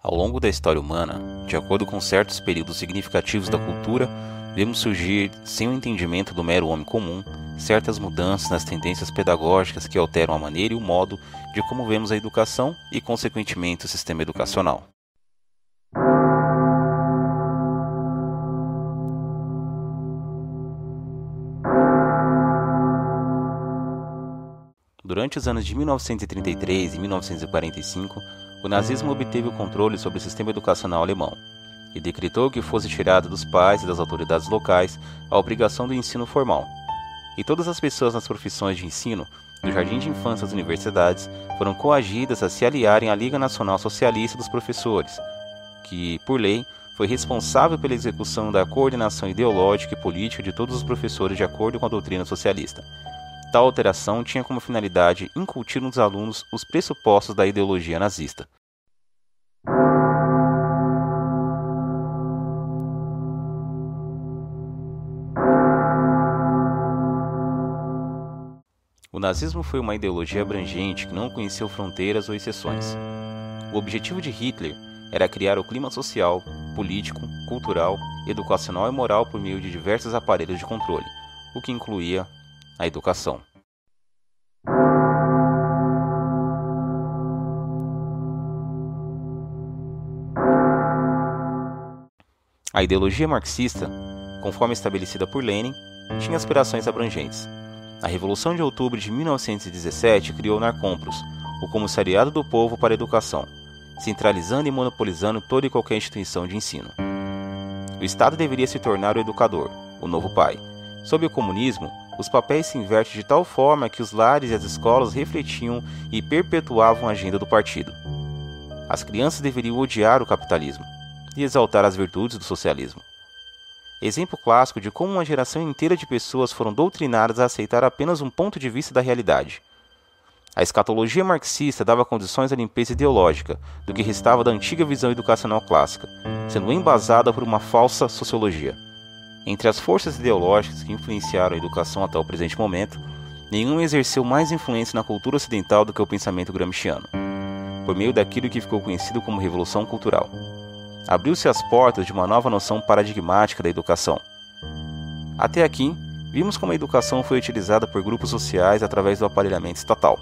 Ao longo da história humana, de acordo com certos períodos significativos da cultura, vemos surgir, sem o entendimento do mero homem comum, certas mudanças nas tendências pedagógicas que alteram a maneira e o modo de como vemos a educação e, consequentemente, o sistema educacional. Durante os anos de 1933 e 1945, o nazismo obteve o controle sobre o sistema educacional alemão e decretou que fosse tirada dos pais e das autoridades locais a obrigação do ensino formal. E todas as pessoas nas profissões de ensino, do jardim de infância às universidades, foram coagidas a se aliarem à Liga Nacional Socialista dos Professores, que, por lei, foi responsável pela execução da coordenação ideológica e política de todos os professores de acordo com a doutrina socialista. Tal alteração tinha como finalidade incutir nos alunos os pressupostos da ideologia nazista. O nazismo foi uma ideologia abrangente que não conheceu fronteiras ou exceções. O objetivo de Hitler era criar o clima social, político, cultural, educacional e moral por meio de diversos aparelhos de controle, o que incluía a educação. A ideologia marxista, conforme estabelecida por Lenin, tinha aspirações abrangentes. A Revolução de Outubro de 1917 criou o Narcompros, o Comissariado do Povo para a Educação, centralizando e monopolizando toda e qualquer instituição de ensino. O Estado deveria se tornar o educador, o novo pai. Sob o comunismo, os papéis se invertem de tal forma que os lares e as escolas refletiam e perpetuavam a agenda do partido. As crianças deveriam odiar o capitalismo e exaltar as virtudes do socialismo. Exemplo clássico de como uma geração inteira de pessoas foram doutrinadas a aceitar apenas um ponto de vista da realidade. A escatologia marxista dava condições à limpeza ideológica do que restava da antiga visão educacional clássica, sendo embasada por uma falsa sociologia. Entre as forças ideológicas que influenciaram a educação até o presente momento, nenhuma exerceu mais influência na cultura ocidental do que o pensamento gramsciano, por meio daquilo que ficou conhecido como Revolução Cultural. Abriu-se as portas de uma nova noção paradigmática da educação. Até aqui, vimos como a educação foi utilizada por grupos sociais através do aparelhamento estatal.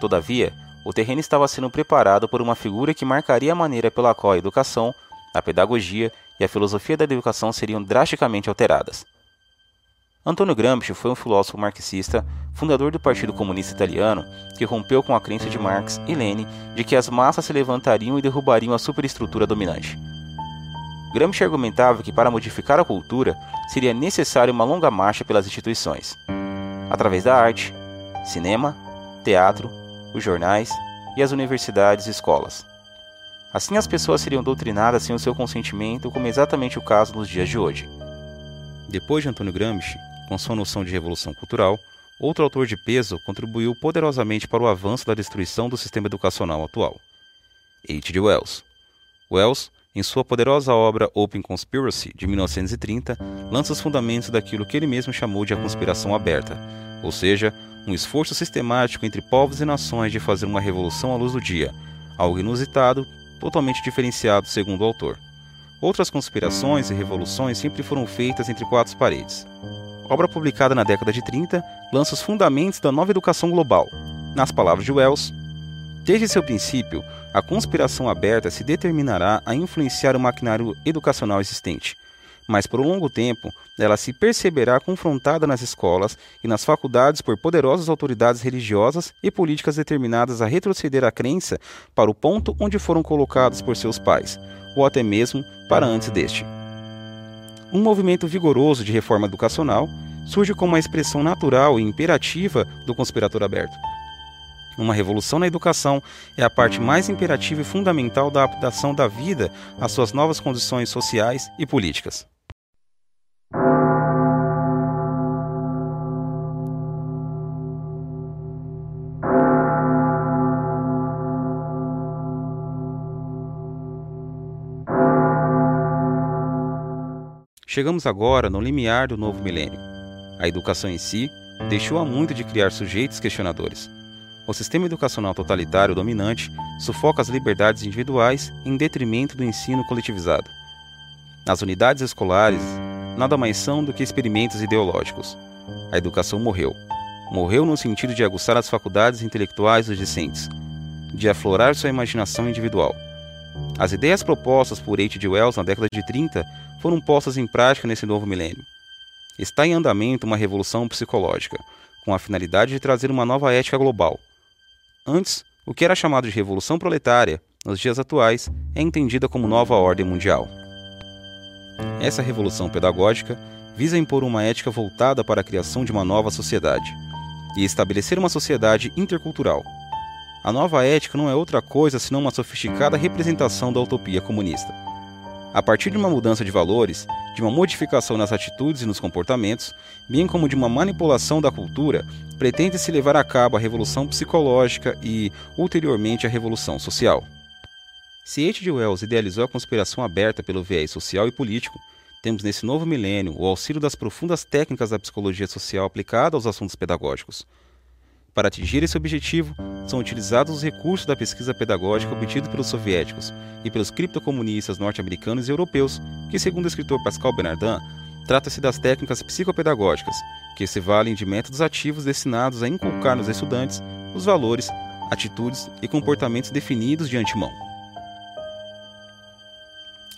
Todavia, o terreno estava sendo preparado por uma figura que marcaria a maneira pela qual a educação, a pedagogia e a filosofia da educação seriam drasticamente alteradas. Antônio Gramsci foi um filósofo marxista, fundador do Partido Comunista Italiano, que rompeu com a crença de Marx e Lenin de que as massas se levantariam e derrubariam a superestrutura dominante. Gramsci argumentava que para modificar a cultura seria necessário uma longa marcha pelas instituições, através da arte, cinema, teatro, os jornais e as universidades e escolas. Assim, as pessoas seriam doutrinadas sem o seu consentimento, como é exatamente o caso nos dias de hoje. Depois de Antônio Gramsci, com sua noção de revolução cultural, outro autor de peso contribuiu poderosamente para o avanço da destruição do sistema educacional atual. H.G. Wells. Wells, em sua poderosa obra Open Conspiracy, de 1930, lança os fundamentos daquilo que ele mesmo chamou de a conspiração aberta, ou seja, um esforço sistemático entre povos e nações de fazer uma revolução à luz do dia, algo inusitado totalmente diferenciado segundo o autor. Outras conspirações e revoluções sempre foram feitas entre quatro paredes. Obra publicada na década de 30, lança os fundamentos da nova educação global. Nas palavras de Wells, desde seu princípio, a conspiração aberta se determinará a influenciar o maquinário educacional existente, mas por um longo tempo ela se perceberá confrontada nas escolas e nas faculdades por poderosas autoridades religiosas e políticas determinadas a retroceder a crença para o ponto onde foram colocados por seus pais, ou até mesmo para antes deste. Um movimento vigoroso de reforma educacional surge como uma expressão natural e imperativa do conspirador aberto. Uma revolução na educação é a parte mais imperativa e fundamental da adaptação da vida às suas novas condições sociais e políticas. Chegamos agora no limiar do novo milênio. A educação em si deixou há muito de criar sujeitos questionadores. o sistema educacional totalitário dominante sufoca as liberdades individuais em detrimento do ensino coletivizado. As unidades escolares nada mais são do que experimentos ideológicos. A educação morreu. Morreu no sentido de aguçar as faculdades intelectuais dos discentes, de aflorar sua imaginação individual. As ideias propostas por H.G. Wells na década de 30 foram postas em prática nesse novo milênio. Está em andamento uma revolução psicológica, com a finalidade de trazer uma nova ética global. Antes, o que era chamado de revolução proletária, nos dias atuais, é entendida como nova ordem mundial. Essa revolução pedagógica visa impor uma ética voltada para a criação de uma nova sociedade e estabelecer uma sociedade intercultural. A nova ética não é outra coisa senão uma sofisticada representação da utopia comunista. A partir de uma mudança de valores, de uma modificação nas atitudes e nos comportamentos, bem como de uma manipulação da cultura, pretende-se levar a cabo a revolução psicológica e, ulteriormente, a revolução social. Se H.G. Wells idealizou a conspiração aberta pelo viés social e político, temos nesse novo milênio o auxílio das profundas técnicas da psicologia social aplicada aos assuntos pedagógicos. Para atingir esse objetivo, são utilizados os recursos da pesquisa pedagógica obtidos pelos soviéticos e pelos criptocomunistas norte-americanos e europeus, que, segundo o escritor Pascal Bernardin, trata-se das técnicas psicopedagógicas, que se valem de métodos ativos destinados a inculcar nos estudantes os valores, atitudes e comportamentos definidos de antemão.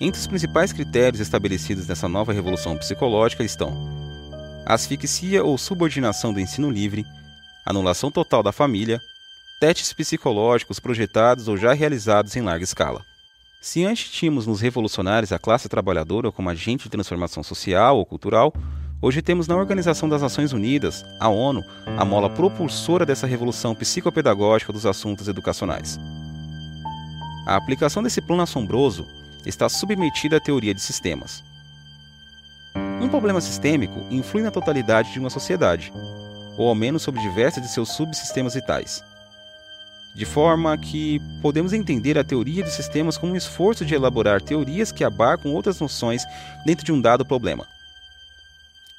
Entre os principais critérios estabelecidos nessa nova revolução psicológica estão asfixia ou subordinação do ensino livre, anulação total da família, testes psicológicos projetados ou já realizados em larga escala. Se antes tínhamos nos revolucionários a classe trabalhadora como agente de transformação social ou cultural, hoje temos na Organização das Nações Unidas, a ONU, a mola propulsora dessa revolução psicopedagógica dos assuntos educacionais. A aplicação desse plano assombroso está submetida à teoria de sistemas. Um problema sistêmico influi na totalidade de uma sociedade, ou ao menos sobre diversos de seus subsistemas vitais. De forma que podemos entender a teoria de sistemas como um esforço de elaborar teorias que abarcam outras noções dentro de um dado problema.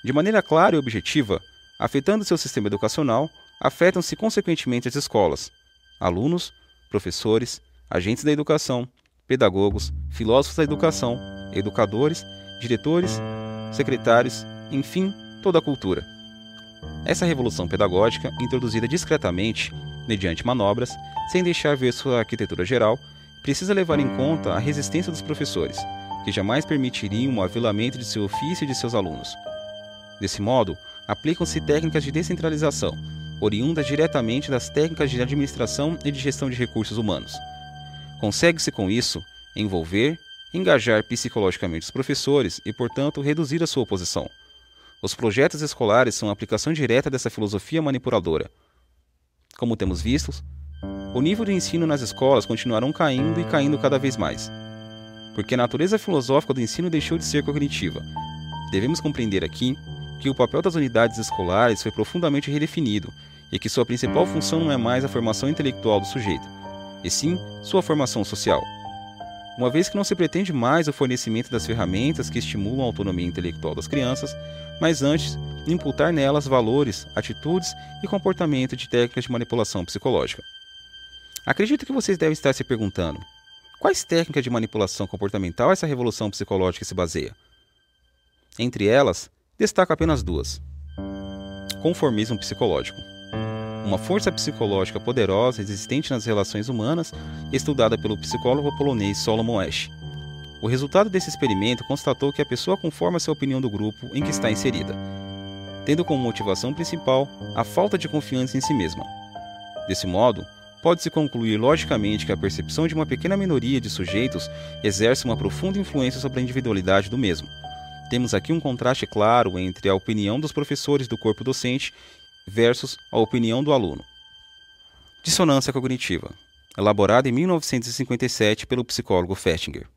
De maneira clara e objetiva, afetando seu sistema educacional, afetam-se consequentemente as escolas, alunos, professores, agentes da educação, pedagogos, filósofos da educação, educadores, diretores, secretários, enfim, toda a cultura. Essa revolução pedagógica, introduzida discretamente, mediante manobras, sem deixar ver sua arquitetura geral, precisa levar em conta a resistência dos professores, que jamais permitiriam o avilamento de seu ofício e de seus alunos. Desse modo, aplicam-se técnicas de descentralização, oriundas diretamente das técnicas de administração e de gestão de recursos humanos. Consegue-se com isso envolver, engajar psicologicamente os professores e, portanto, reduzir a sua oposição. Os projetos escolares são a aplicação direta dessa filosofia manipuladora. Como temos visto, o nível de ensino nas escolas continuarão caindo e caindo cada vez mais. Porque a natureza filosófica do ensino deixou de ser cognitiva. Devemos compreender aqui que o papel das unidades escolares foi profundamente redefinido e que sua principal função não é mais a formação intelectual do sujeito, e sim sua formação social. Uma vez que não se pretende mais o fornecimento das ferramentas que estimulam a autonomia intelectual das crianças, mas antes imputar nelas valores, atitudes e comportamento de técnicas de manipulação psicológica. Acredito que vocês devem estar se perguntando: quais técnicas de manipulação comportamental essa revolução psicológica se baseia? Entre elas, destaco apenas duas: conformismo psicológico uma força psicológica poderosa existente nas relações humanas, estudada pelo psicólogo polonês Solomon Asch. O resultado desse experimento constatou que a pessoa conforma sua opinião do grupo em que está inserida, tendo como motivação principal a falta de confiança em si mesma. Desse modo, pode-se concluir logicamente que a percepção de uma pequena minoria de sujeitos exerce uma profunda influência sobre a individualidade do mesmo. Temos aqui um contraste claro entre a opinião dos professores do corpo docente versus a opinião do aluno. Dissonância cognitiva, elaborada em 1957 pelo psicólogo Festinger.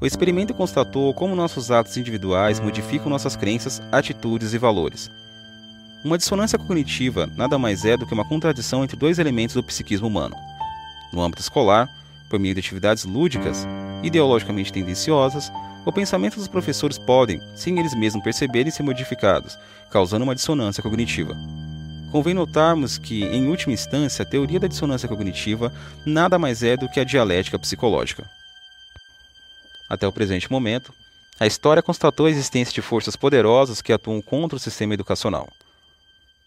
O experimento constatou como nossos atos individuais modificam nossas crenças, atitudes e valores. Uma dissonância cognitiva nada mais é do que uma contradição entre dois elementos do psiquismo humano. No âmbito escolar, por meio de atividades lúdicas, ideologicamente tendenciosas, o pensamento dos professores podem, sem eles mesmos perceberem, ser modificados, causando uma dissonância cognitiva. convém notarmos que, em última instância, a teoria da dissonância cognitiva nada mais é do que a dialética psicológica. Até o presente momento, a história constatou a existência de forças poderosas que atuam contra o sistema educacional.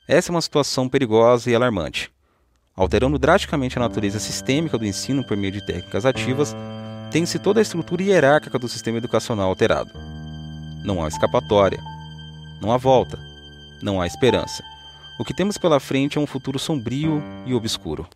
Essa é uma situação perigosa e alarmante. Alterando drasticamente a natureza sistêmica do ensino por meio de técnicas ativas, tem-se toda a estrutura hierárquica do sistema educacional alterado. Não há escapatória, não há volta, não há esperança. O que temos pela frente é um futuro sombrio e obscuro.